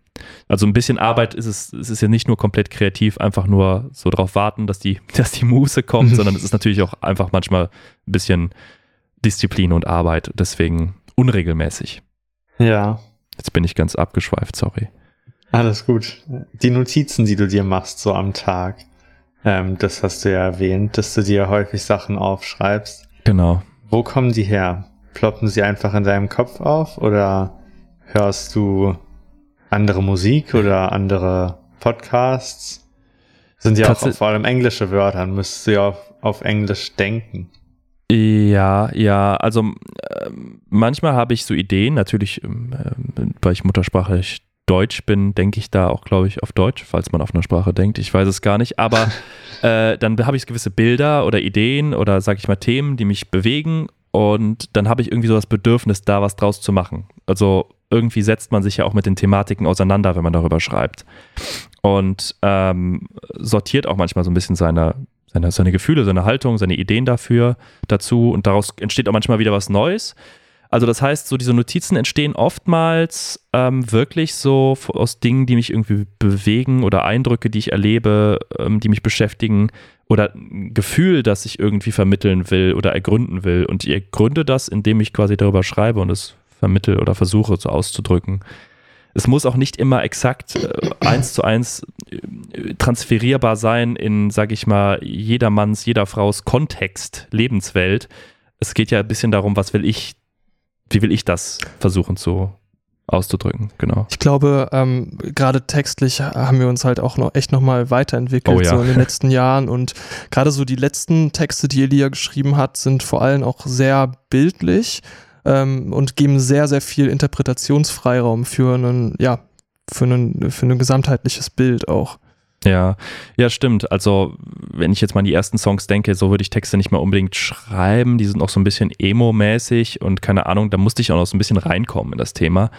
also ein bisschen Arbeit ist es, es ist ja nicht nur komplett kreativ, einfach nur so darauf warten, dass die, dass die Muse kommt, sondern es ist natürlich auch einfach manchmal ein bisschen Disziplin und Arbeit, deswegen unregelmäßig. Ja. Jetzt bin ich ganz abgeschweift, sorry. Alles gut. Die Notizen, die du dir machst, so am Tag, ähm, das hast du ja erwähnt, dass du dir häufig Sachen aufschreibst. Genau. Wo kommen die her? Ploppen sie einfach in deinem Kopf auf oder hörst du andere Musik oder andere Podcasts? Sind ja auch vor allem englische Wörter, müsstest du ja auf, auf Englisch denken. Ja, ja, also äh, manchmal habe ich so Ideen, natürlich, ähm, äh, weil ich muttersprachlich Deutsch bin, denke ich da auch, glaube ich, auf Deutsch, falls man auf eine Sprache denkt. Ich weiß es gar nicht. Aber äh, dann habe ich gewisse Bilder oder Ideen oder, sage ich mal, Themen, die mich bewegen. Und dann habe ich irgendwie so das Bedürfnis, da was draus zu machen. Also irgendwie setzt man sich ja auch mit den Thematiken auseinander, wenn man darüber schreibt. Und ähm, sortiert auch manchmal so ein bisschen seine, seine, seine Gefühle, seine Haltung, seine Ideen dafür dazu. Und daraus entsteht auch manchmal wieder was Neues. Also das heißt, so diese Notizen entstehen oftmals ähm, wirklich so aus Dingen, die mich irgendwie bewegen oder Eindrücke, die ich erlebe, ähm, die mich beschäftigen oder ein Gefühl, das ich irgendwie vermitteln will oder ergründen will. Und ich ergründe das, indem ich quasi darüber schreibe und es vermittel oder versuche so auszudrücken. Es muss auch nicht immer exakt äh, eins zu eins äh, transferierbar sein in, sag ich mal, jedermanns, jeder Fraus Kontext, Lebenswelt. Es geht ja ein bisschen darum, was will ich wie will ich das versuchen zu auszudrücken, genau. Ich glaube, ähm, gerade textlich haben wir uns halt auch noch echt nochmal weiterentwickelt, oh ja. so in den letzten Jahren. Und gerade so die letzten Texte, die Elia geschrieben hat, sind vor allem auch sehr bildlich ähm, und geben sehr, sehr viel Interpretationsfreiraum für einen, ja, für ein, für ein gesamtheitliches Bild auch. Ja, ja, stimmt. Also, wenn ich jetzt mal an die ersten Songs denke, so würde ich Texte nicht mal unbedingt schreiben. Die sind auch so ein bisschen emo-mäßig und keine Ahnung, da musste ich auch noch so ein bisschen reinkommen in das Thema.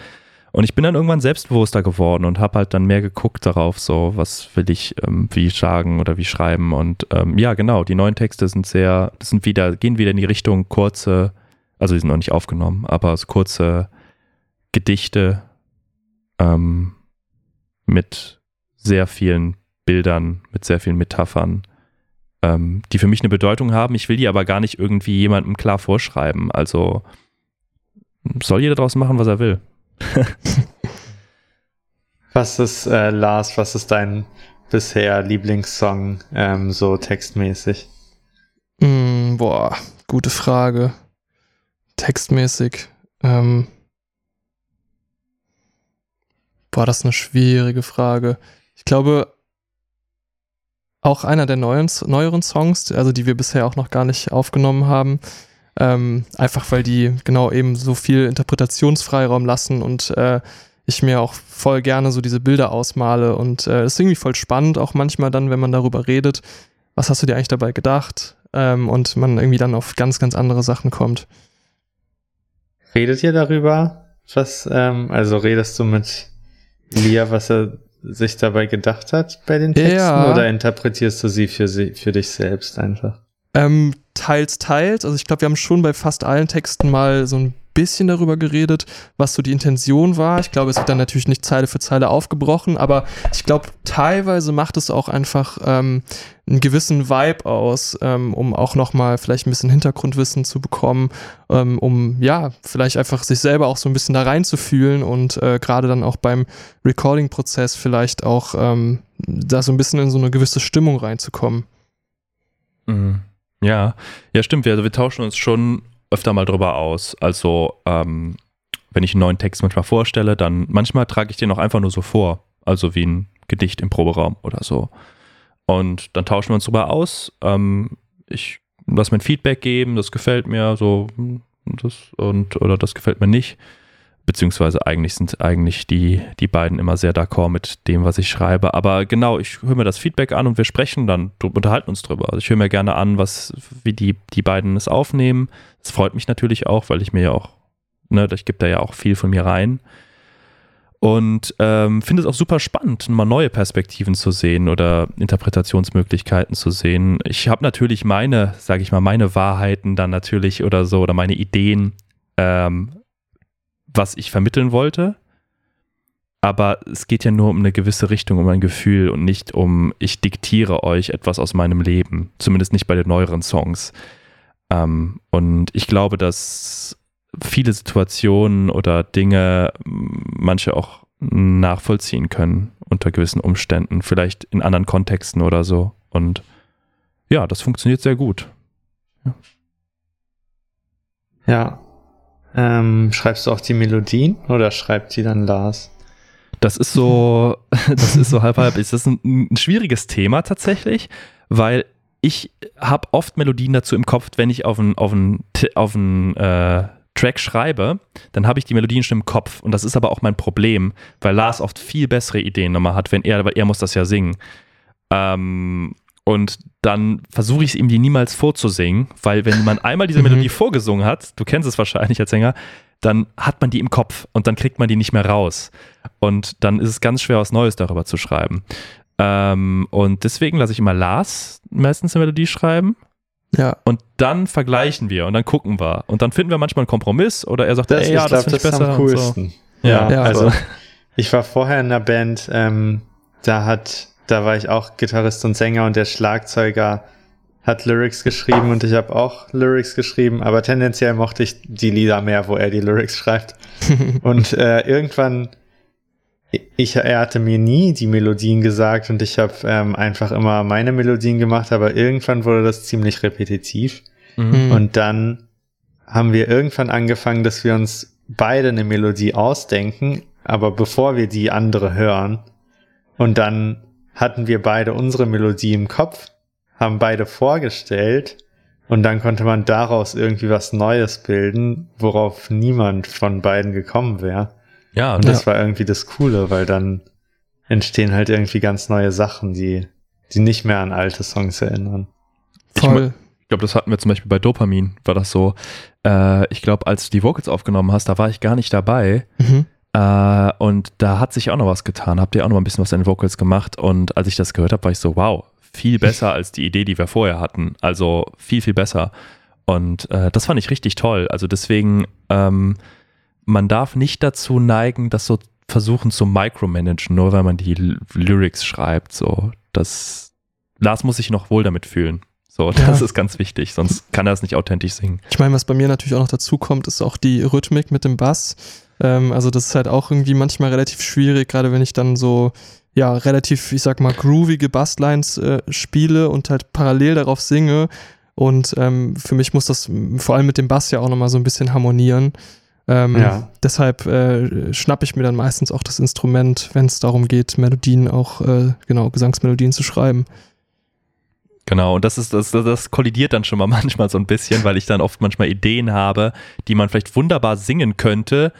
Und ich bin dann irgendwann selbstbewusster geworden und habe halt dann mehr geguckt darauf, so was will ich ähm, wie sagen oder wie schreiben. Und ähm, ja, genau, die neuen Texte sind sehr, sind wieder, gehen wieder in die Richtung kurze, also die sind noch nicht aufgenommen, aber so kurze Gedichte ähm, mit sehr vielen Bildern, mit sehr vielen Metaphern, ähm, die für mich eine Bedeutung haben. Ich will die aber gar nicht irgendwie jemandem klar vorschreiben. Also soll jeder daraus machen, was er will. was ist, äh, Lars, was ist dein bisher Lieblingssong ähm, so textmäßig? Mm, boah, gute Frage. Textmäßig. Ähm, boah, das ist eine schwierige Frage. Ich glaube, auch einer der neuen, neueren Songs, also die wir bisher auch noch gar nicht aufgenommen haben. Ähm, einfach weil die genau eben so viel Interpretationsfreiraum lassen und äh, ich mir auch voll gerne so diese Bilder ausmale. Und äh, ist irgendwie voll spannend, auch manchmal dann, wenn man darüber redet, was hast du dir eigentlich dabei gedacht? Ähm, und man irgendwie dann auf ganz, ganz andere Sachen kommt. Redet ihr darüber? Was, ähm, also redest du mit Lia, was er sich dabei gedacht hat bei den Texten ja. oder interpretierst du sie für, sie für dich selbst einfach? Ähm, teils, teils. Also ich glaube, wir haben schon bei fast allen Texten mal so ein bisschen darüber geredet, was so die Intention war. Ich glaube, es wird dann natürlich nicht Zeile für Zeile aufgebrochen, aber ich glaube, teilweise macht es auch einfach ähm, einen gewissen Vibe aus, ähm, um auch nochmal vielleicht ein bisschen Hintergrundwissen zu bekommen, ähm, um ja, vielleicht einfach sich selber auch so ein bisschen da reinzufühlen und äh, gerade dann auch beim Recording-Prozess vielleicht auch ähm, da so ein bisschen in so eine gewisse Stimmung reinzukommen. Mhm. Ja, ja, stimmt. Wir, also wir tauschen uns schon öfter mal drüber aus. Also, ähm, wenn ich einen neuen Text manchmal vorstelle, dann manchmal trage ich den auch einfach nur so vor. Also wie ein Gedicht im Proberaum oder so. Und dann tauschen wir uns drüber aus. Ähm, ich lasse mir ein Feedback geben, das gefällt mir, so, hm, das, und, oder das gefällt mir nicht. Beziehungsweise eigentlich sind eigentlich die, die beiden immer sehr d'accord mit dem, was ich schreibe. Aber genau, ich höre mir das Feedback an und wir sprechen dann, unterhalten uns drüber. Also ich höre mir gerne an, was, wie die, die beiden es aufnehmen. Das freut mich natürlich auch, weil ich mir ja auch, ne, ich gebe da ja auch viel von mir rein. Und ähm, finde es auch super spannend, mal neue Perspektiven zu sehen oder Interpretationsmöglichkeiten zu sehen. Ich habe natürlich meine, sage ich mal, meine Wahrheiten dann natürlich oder so oder meine Ideen, ähm, was ich vermitteln wollte. Aber es geht ja nur um eine gewisse Richtung, um ein Gefühl und nicht um, ich diktiere euch etwas aus meinem Leben. Zumindest nicht bei den neueren Songs. Ähm, und ich glaube, dass viele Situationen oder Dinge manche auch nachvollziehen können unter gewissen Umständen, vielleicht in anderen Kontexten oder so. Und ja, das funktioniert sehr gut. Ja. ja. Ähm, schreibst du auch die Melodien oder schreibt die dann Lars? Das ist so, das ist so halb halb. Das ist ein, ein schwieriges Thema tatsächlich, weil ich habe oft Melodien dazu im Kopf, wenn ich auf ein, auf ein, auf ein äh, Track schreibe, dann habe ich die Melodien schon im Kopf. Und das ist aber auch mein Problem, weil Lars oft viel bessere Ideen nochmal hat, wenn er, weil er muss das ja singen. Ähm, und dann versuche ich es ihm die niemals vorzusingen, weil wenn man einmal diese mhm. Melodie vorgesungen hat, du kennst es wahrscheinlich als Sänger, dann hat man die im Kopf und dann kriegt man die nicht mehr raus. Und dann ist es ganz schwer, was Neues darüber zu schreiben. Ähm, und deswegen lasse ich immer Lars meistens eine Melodie schreiben ja. Und dann vergleichen wir und dann gucken wir. Und dann finden wir manchmal einen Kompromiss oder er sagt, das, ey, ja, das finde ich besser. Am coolsten. So. Ja, ja, also, also ich war vorher in einer Band, ähm, da hat, da war ich auch Gitarrist und Sänger und der Schlagzeuger hat Lyrics geschrieben und ich habe auch Lyrics geschrieben, aber tendenziell mochte ich die Lieder mehr, wo er die Lyrics schreibt. und äh, irgendwann ich, er hatte mir nie die Melodien gesagt und ich habe ähm, einfach immer meine Melodien gemacht, aber irgendwann wurde das ziemlich repetitiv. Mhm. Und dann haben wir irgendwann angefangen, dass wir uns beide eine Melodie ausdenken, aber bevor wir die andere hören. Und dann hatten wir beide unsere Melodie im Kopf, haben beide vorgestellt und dann konnte man daraus irgendwie was Neues bilden, worauf niemand von beiden gekommen wäre. Ja, und das ja. war irgendwie das Coole, weil dann entstehen halt irgendwie ganz neue Sachen, die, die nicht mehr an alte Songs erinnern. Voll. Ich, ich glaube, das hatten wir zum Beispiel bei Dopamin, war das so. Äh, ich glaube, als du die Vocals aufgenommen hast, da war ich gar nicht dabei. Mhm. Äh, und da hat sich auch noch was getan. Habt ihr auch noch ein bisschen was an den Vocals gemacht? Und als ich das gehört habe, war ich so, wow, viel besser als die Idee, die wir vorher hatten. Also viel, viel besser. Und äh, das fand ich richtig toll. Also deswegen, ähm, man darf nicht dazu neigen, das so versuchen zu micromanagen, nur weil man die Lyrics schreibt. So, das Lars muss sich noch wohl damit fühlen. So, das ja. ist ganz wichtig, sonst kann er es nicht authentisch singen. Ich meine, was bei mir natürlich auch noch dazu kommt, ist auch die Rhythmik mit dem Bass. Ähm, also das ist halt auch irgendwie manchmal relativ schwierig, gerade wenn ich dann so ja relativ, ich sag mal, groovige Basslines äh, spiele und halt parallel darauf singe. Und ähm, für mich muss das vor allem mit dem Bass ja auch nochmal so ein bisschen harmonieren. Ähm, ja. Deshalb äh, schnappe ich mir dann meistens auch das Instrument, wenn es darum geht, Melodien auch, äh, genau, Gesangsmelodien zu schreiben. Genau, und das ist, das, das kollidiert dann schon mal manchmal so ein bisschen, weil ich dann oft manchmal Ideen habe, die man vielleicht wunderbar singen könnte,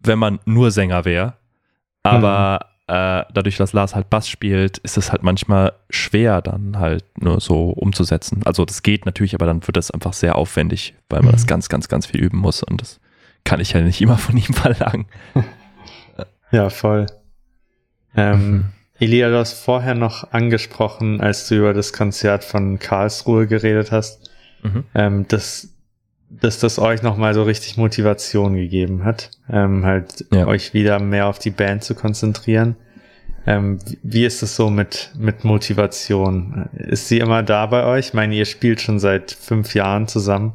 wenn man nur Sänger wäre. Aber mhm. äh, dadurch, dass Lars halt Bass spielt, ist es halt manchmal schwer, dann halt nur so umzusetzen. Also das geht natürlich, aber dann wird das einfach sehr aufwendig, weil man mhm. das ganz, ganz, ganz viel üben muss und das kann ich ja nicht immer von ihm verlangen. ja, voll. Ähm, mhm. Elia, du hast vorher noch angesprochen, als du über das Konzert von Karlsruhe geredet hast, mhm. ähm, dass, dass das euch nochmal so richtig Motivation gegeben hat, ähm, halt ja. euch wieder mehr auf die Band zu konzentrieren. Ähm, wie ist es so mit, mit Motivation? Ist sie immer da bei euch? Ich meine, ihr spielt schon seit fünf Jahren zusammen.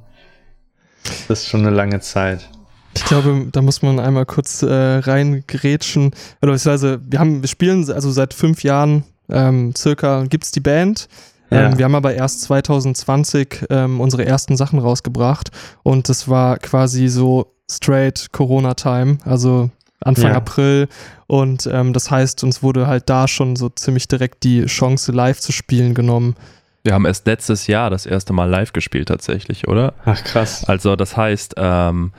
Das ist schon eine lange Zeit. Ich glaube, da muss man einmal kurz äh, reingrätschen. Oder beziehungsweise, wir haben, wir spielen also seit fünf Jahren ähm, circa gibt's die Band. Ja. Ähm, wir haben aber erst 2020 ähm, unsere ersten Sachen rausgebracht und das war quasi so straight Corona-Time, also Anfang ja. April. Und ähm, das heißt, uns wurde halt da schon so ziemlich direkt die Chance, live zu spielen genommen. Wir haben erst letztes Jahr das erste Mal live gespielt tatsächlich, oder? Ach krass. Also das heißt, ähm,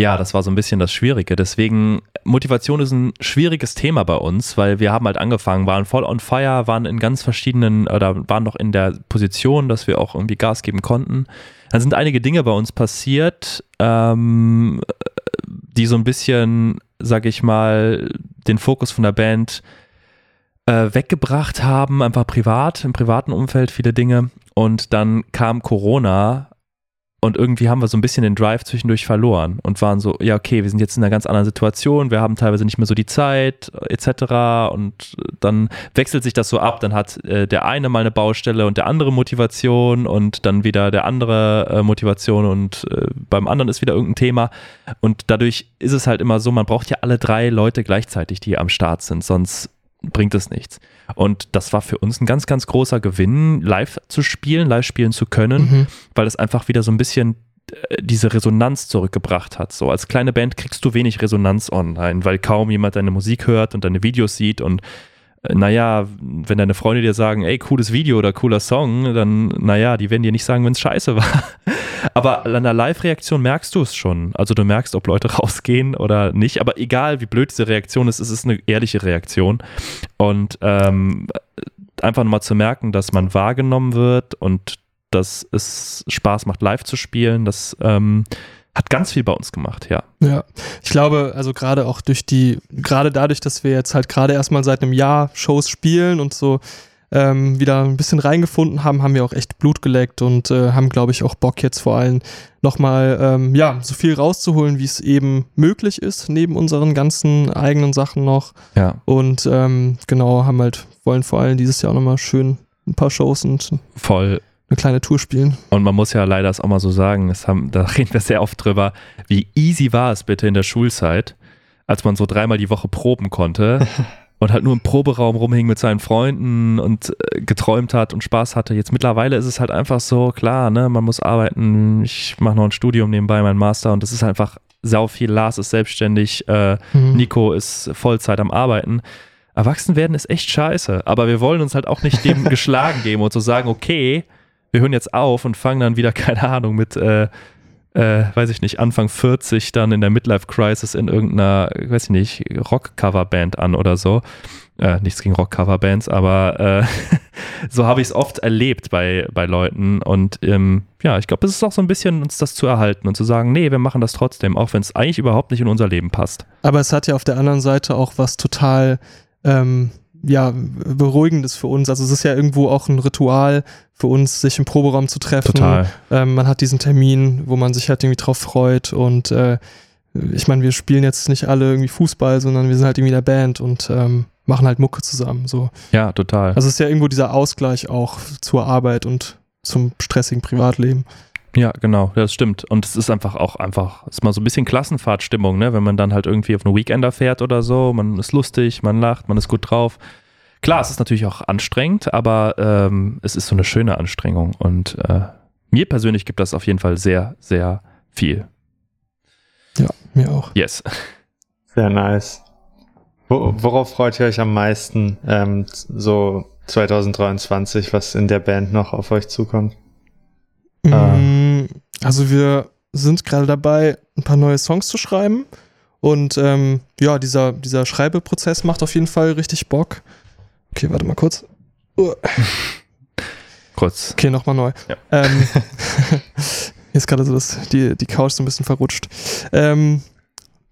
ja, das war so ein bisschen das Schwierige. Deswegen, Motivation ist ein schwieriges Thema bei uns, weil wir haben halt angefangen, waren voll on fire, waren in ganz verschiedenen, oder waren noch in der Position, dass wir auch irgendwie Gas geben konnten. Dann sind einige Dinge bei uns passiert, ähm, die so ein bisschen, sag ich mal, den Fokus von der Band äh, weggebracht haben, einfach privat, im privaten Umfeld viele Dinge. Und dann kam Corona und irgendwie haben wir so ein bisschen den Drive zwischendurch verloren und waren so, ja, okay, wir sind jetzt in einer ganz anderen Situation, wir haben teilweise nicht mehr so die Zeit, etc. Und dann wechselt sich das so ab. Dann hat äh, der eine mal eine Baustelle und der andere Motivation und dann wieder der andere äh, Motivation und äh, beim anderen ist wieder irgendein Thema. Und dadurch ist es halt immer so, man braucht ja alle drei Leute gleichzeitig, die am Start sind, sonst bringt es nichts. Und das war für uns ein ganz, ganz großer Gewinn, live zu spielen, live spielen zu können, mhm. weil es einfach wieder so ein bisschen äh, diese Resonanz zurückgebracht hat. So als kleine Band kriegst du wenig Resonanz online, weil kaum jemand deine Musik hört und deine Videos sieht und äh, naja, wenn deine Freunde dir sagen, ey, cooles Video oder cooler Song, dann, naja, die werden dir nicht sagen, wenn es scheiße war. Aber an der Live-Reaktion merkst du es schon. Also du merkst, ob Leute rausgehen oder nicht. Aber egal, wie blöd diese Reaktion ist, es ist eine ehrliche Reaktion. Und ähm, einfach nochmal zu merken, dass man wahrgenommen wird und dass es Spaß macht, live zu spielen, das ähm, hat ganz viel bei uns gemacht, ja. Ja, ich glaube, also gerade auch durch die, gerade dadurch, dass wir jetzt halt gerade erstmal seit einem Jahr Shows spielen und so ähm, wieder ein bisschen reingefunden haben, haben wir auch echt Blut geleckt und äh, haben, glaube ich, auch Bock jetzt vor allem nochmal, ähm, ja, so viel rauszuholen, wie es eben möglich ist, neben unseren ganzen eigenen Sachen noch. Ja. Und ähm, genau, haben halt, wollen vor allem dieses Jahr nochmal schön ein paar Shows und voll eine kleine Tour spielen. Und man muss ja leider es auch mal so sagen, haben, da reden wir sehr oft drüber, wie easy war es bitte in der Schulzeit, als man so dreimal die Woche proben konnte und halt nur im Proberaum rumhing mit seinen Freunden und äh, geträumt hat und Spaß hatte. Jetzt mittlerweile ist es halt einfach so, klar, ne, man muss arbeiten, ich mache noch ein Studium nebenbei, mein Master und das ist einfach sau viel. Lars ist selbstständig, äh, mhm. Nico ist Vollzeit am Arbeiten. Erwachsen werden ist echt scheiße, aber wir wollen uns halt auch nicht dem geschlagen geben und so sagen, okay, wir hören jetzt auf und fangen dann wieder, keine Ahnung, mit äh, äh, weiß ich nicht, Anfang 40 dann in der Midlife Crisis in irgendeiner, weiß ich nicht, Rock-Cover-Band an oder so. Äh, nichts gegen Rock-Cover-Bands, aber äh, so habe ich es oft erlebt bei, bei Leuten. Und ähm, ja, ich glaube, es ist auch so ein bisschen, uns das zu erhalten und zu sagen, nee, wir machen das trotzdem, auch wenn es eigentlich überhaupt nicht in unser Leben passt. Aber es hat ja auf der anderen Seite auch was total ähm, ja, Beruhigendes für uns. Also es ist ja irgendwo auch ein Ritual für uns, sich im Proberaum zu treffen. Total. Ähm, man hat diesen Termin, wo man sich halt irgendwie drauf freut und äh, ich meine, wir spielen jetzt nicht alle irgendwie Fußball, sondern wir sind halt irgendwie der Band und ähm, machen halt Mucke zusammen. So. Ja, total. Also es ist ja irgendwo dieser Ausgleich auch zur Arbeit und zum stressigen Privatleben. Ja, genau, das stimmt. Und es ist einfach auch einfach, es ist mal so ein bisschen Klassenfahrtstimmung, ne? Wenn man dann halt irgendwie auf einen Weekender fährt oder so, man ist lustig, man lacht, man ist gut drauf. Klar, es ist natürlich auch anstrengend, aber ähm, es ist so eine schöne Anstrengung. Und äh, mir persönlich gibt das auf jeden Fall sehr, sehr viel. Ja, mir auch. Yes. Sehr nice. worauf freut ihr euch am meisten ähm, so 2023, was in der Band noch auf euch zukommt? Mm, also wir sind gerade dabei, ein paar neue Songs zu schreiben. Und ähm, ja, dieser, dieser Schreibeprozess macht auf jeden Fall richtig Bock. Okay, warte mal kurz. Uh. Kurz. Okay, nochmal neu. Ja. Ähm, hier ist gerade so das, die, die Couch so ein bisschen verrutscht. Ähm,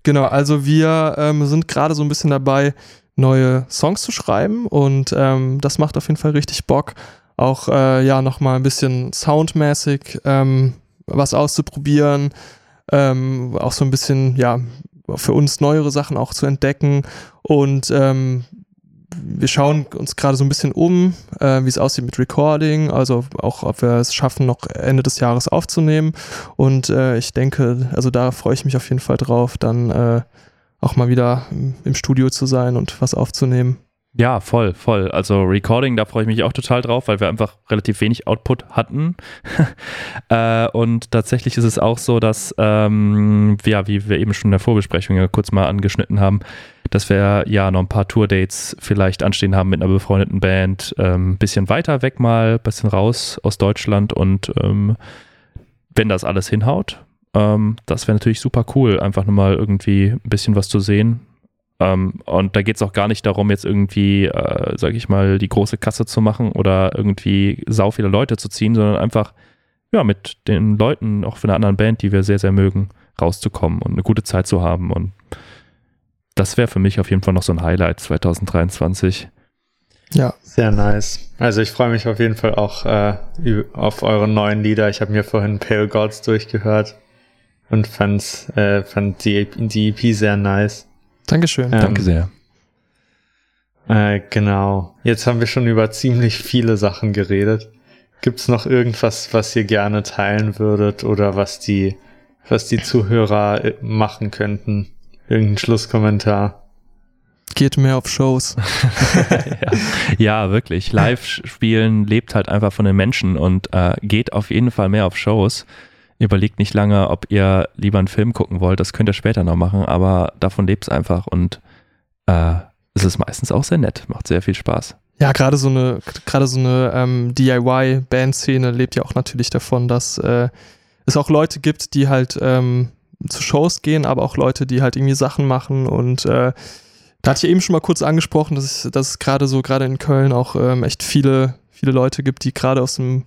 genau, also wir ähm, sind gerade so ein bisschen dabei, neue Songs zu schreiben und ähm, das macht auf jeden Fall richtig Bock auch äh, ja nochmal ein bisschen soundmäßig ähm, was auszuprobieren, ähm, auch so ein bisschen ja für uns neuere Sachen auch zu entdecken und ähm, wir schauen uns gerade so ein bisschen um, äh, wie es aussieht mit Recording, also auch ob wir es schaffen, noch Ende des Jahres aufzunehmen. Und äh, ich denke, also da freue ich mich auf jeden Fall drauf, dann äh, auch mal wieder im Studio zu sein und was aufzunehmen. Ja, voll, voll. Also Recording, da freue ich mich auch total drauf, weil wir einfach relativ wenig Output hatten. äh, und tatsächlich ist es auch so, dass, ähm, ja, wie wir eben schon in der Vorbesprechung ja kurz mal angeschnitten haben, dass wir ja noch ein paar Tour-Dates vielleicht anstehen haben mit einer befreundeten Band. Ein ähm, bisschen weiter weg mal, bisschen raus aus Deutschland und ähm, wenn das alles hinhaut, ähm, das wäre natürlich super cool, einfach nochmal irgendwie ein bisschen was zu sehen. Ähm, und da geht es auch gar nicht darum, jetzt irgendwie, äh, sage ich mal, die große Kasse zu machen oder irgendwie sau viele Leute zu ziehen, sondern einfach ja, mit den Leuten, auch von einer anderen Band, die wir sehr, sehr mögen, rauszukommen und eine gute Zeit zu haben. Und das wäre für mich auf jeden Fall noch so ein Highlight 2023. Ja. Sehr nice. Also ich freue mich auf jeden Fall auch äh, auf eure neuen Lieder. Ich habe mir vorhin Pale Gods durchgehört und fand's, äh, fand die, die EP sehr nice. Dankeschön. Ähm, Danke sehr. Äh, genau. Jetzt haben wir schon über ziemlich viele Sachen geredet. Gibt's noch irgendwas, was ihr gerne teilen würdet oder was die, was die Zuhörer äh, machen könnten? Irgendein Schlusskommentar? Geht mehr auf Shows. ja. ja. wirklich. Live-Spielen lebt halt einfach von den Menschen und äh, geht auf jeden Fall mehr auf Shows. Überlegt nicht lange, ob ihr lieber einen Film gucken wollt. Das könnt ihr später noch machen, aber davon lebt es einfach und äh, es ist meistens auch sehr nett. Macht sehr viel Spaß. Ja, gerade so eine, gerade so eine ähm, DIY-Band-Szene lebt ja auch natürlich davon, dass äh, es auch Leute gibt, die halt ähm, zu Shows gehen, aber auch Leute, die halt irgendwie Sachen machen und äh, da hatte ich eben schon mal kurz angesprochen, dass es, dass es gerade so, gerade in Köln auch ähm, echt viele, viele Leute gibt, die gerade aus dem,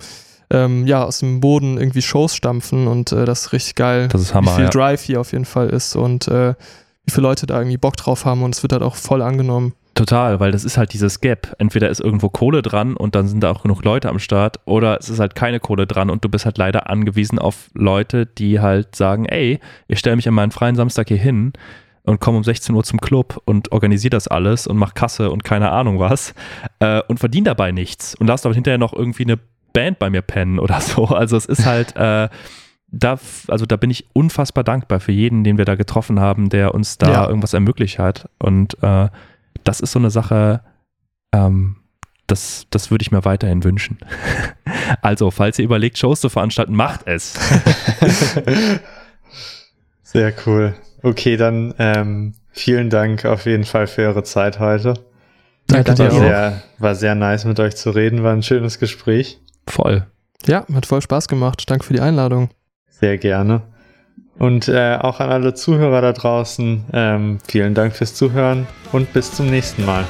ähm, ja, aus dem Boden irgendwie Shows stampfen und äh, das ist richtig geil. Das ist Hammer, wie viel ja. Drive hier auf jeden Fall ist und äh, wie viele Leute da irgendwie Bock drauf haben und es wird halt auch voll angenommen. Total, weil das ist halt dieses Gap. Entweder ist irgendwo Kohle dran und dann sind da auch genug Leute am Start oder es ist halt keine Kohle dran und du bist halt leider angewiesen auf Leute, die halt sagen, ey, ich stelle mich an meinen freien Samstag hier hin und komme um 16 Uhr zum Club und organisiere das alles und mach Kasse und keine Ahnung was äh, und verdiene dabei nichts und lass aber hinterher noch irgendwie eine Band bei mir pennen oder so. Also es ist halt, äh, da, also da bin ich unfassbar dankbar für jeden, den wir da getroffen haben, der uns da ja. irgendwas ermöglicht hat und äh, das ist so eine Sache, ähm, das, das würde ich mir weiterhin wünschen. also, falls ihr überlegt, Shows zu veranstalten, macht es. Sehr cool. Okay, dann ähm, vielen Dank auf jeden Fall für eure Zeit heute. Danke war, sehr, war sehr nice mit euch zu reden, war ein schönes Gespräch. Voll. Ja, hat voll Spaß gemacht. Danke für die Einladung. Sehr gerne. Und äh, auch an alle Zuhörer da draußen, ähm, vielen Dank fürs Zuhören und bis zum nächsten Mal.